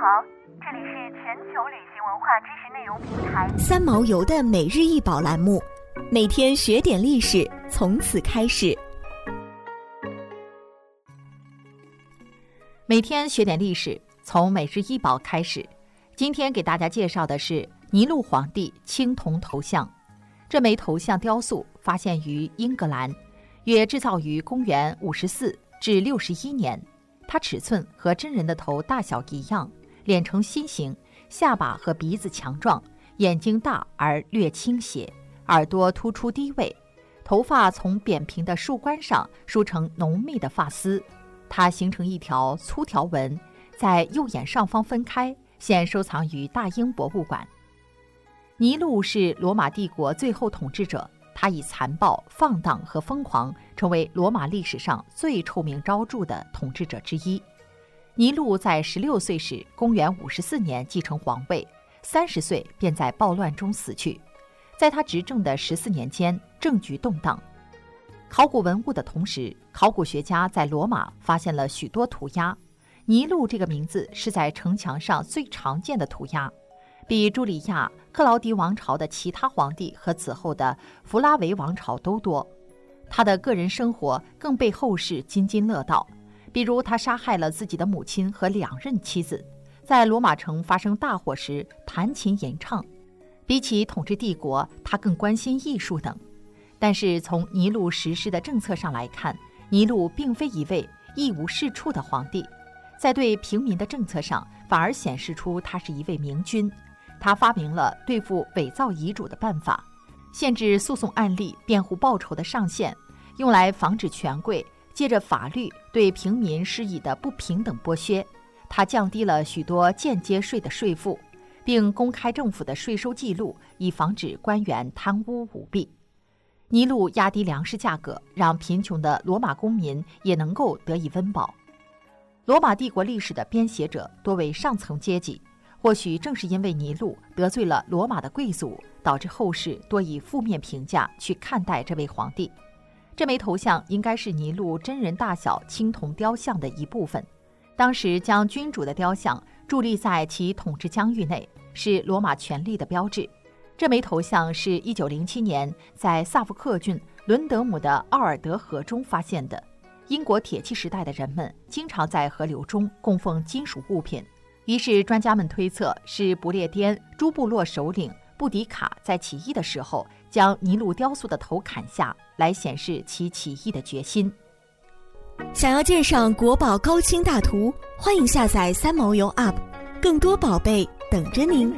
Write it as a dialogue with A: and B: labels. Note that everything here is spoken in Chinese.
A: 好，这里是全球旅行文化知识内容平台
B: 三毛游的每日一宝栏目，每天学点历史，从此开始。
C: 每天学点历史，从每日一宝开始。今天给大家介绍的是尼禄皇帝青铜头像。这枚头像雕塑发现于英格兰，约制造于公元五十四至六十一年。它尺寸和真人的头大小一样，脸呈心形，下巴和鼻子强壮，眼睛大而略倾斜，耳朵突出低位，头发从扁平的树冠上梳成浓密的发丝，它形成一条粗条纹，在右眼上方分开，现收藏于大英博物馆。尼禄是罗马帝国最后统治者。他以残暴、放荡和疯狂，成为罗马历史上最臭名昭著的统治者之一。尼禄在十六岁时，公元五十四年继承皇位，三十岁便在暴乱中死去。在他执政的十四年间，政局动荡。考古文物的同时，考古学家在罗马发现了许多涂鸦。尼禄这个名字是在城墙上最常见的涂鸦。比朱里亚、克劳迪王朝的其他皇帝和此后的弗拉维王朝都多。他的个人生活更被后世津津乐道，比如他杀害了自己的母亲和两任妻子，在罗马城发生大火时弹琴吟唱。比起统治帝国，他更关心艺术等。但是从尼禄实施的政策上来看，尼禄并非一位一无是处的皇帝，在对平民的政策上反而显示出他是一位明君。他发明了对付伪造遗嘱的办法，限制诉讼案例辩护报酬的上限，用来防止权贵借着法律对平民施以的不平等剥削。他降低了许多间接税的税负，并公开政府的税收记录，以防止官员贪污舞弊。尼禄压低粮食价格，让贫穷的罗马公民也能够得以温饱。罗马帝国历史的编写者多为上层阶级。或许正是因为尼禄得罪了罗马的贵族，导致后世多以负面评价去看待这位皇帝。这枚头像应该是尼禄真人大小青铜雕像的一部分。当时将君主的雕像伫立在其统治疆域内，是罗马权力的标志。这枚头像是一九零七年在萨福克郡伦德姆的奥尔德河中发现的。英国铁器时代的人们经常在河流中供奉金属物品。于是，专家们推测是不列颠诸部落首领布迪卡在起义的时候将尼禄雕塑的头砍下来，显示其起义的决心。
B: 想要鉴赏国宝高清大图，欢迎下载三毛游 App，更多宝贝等着您。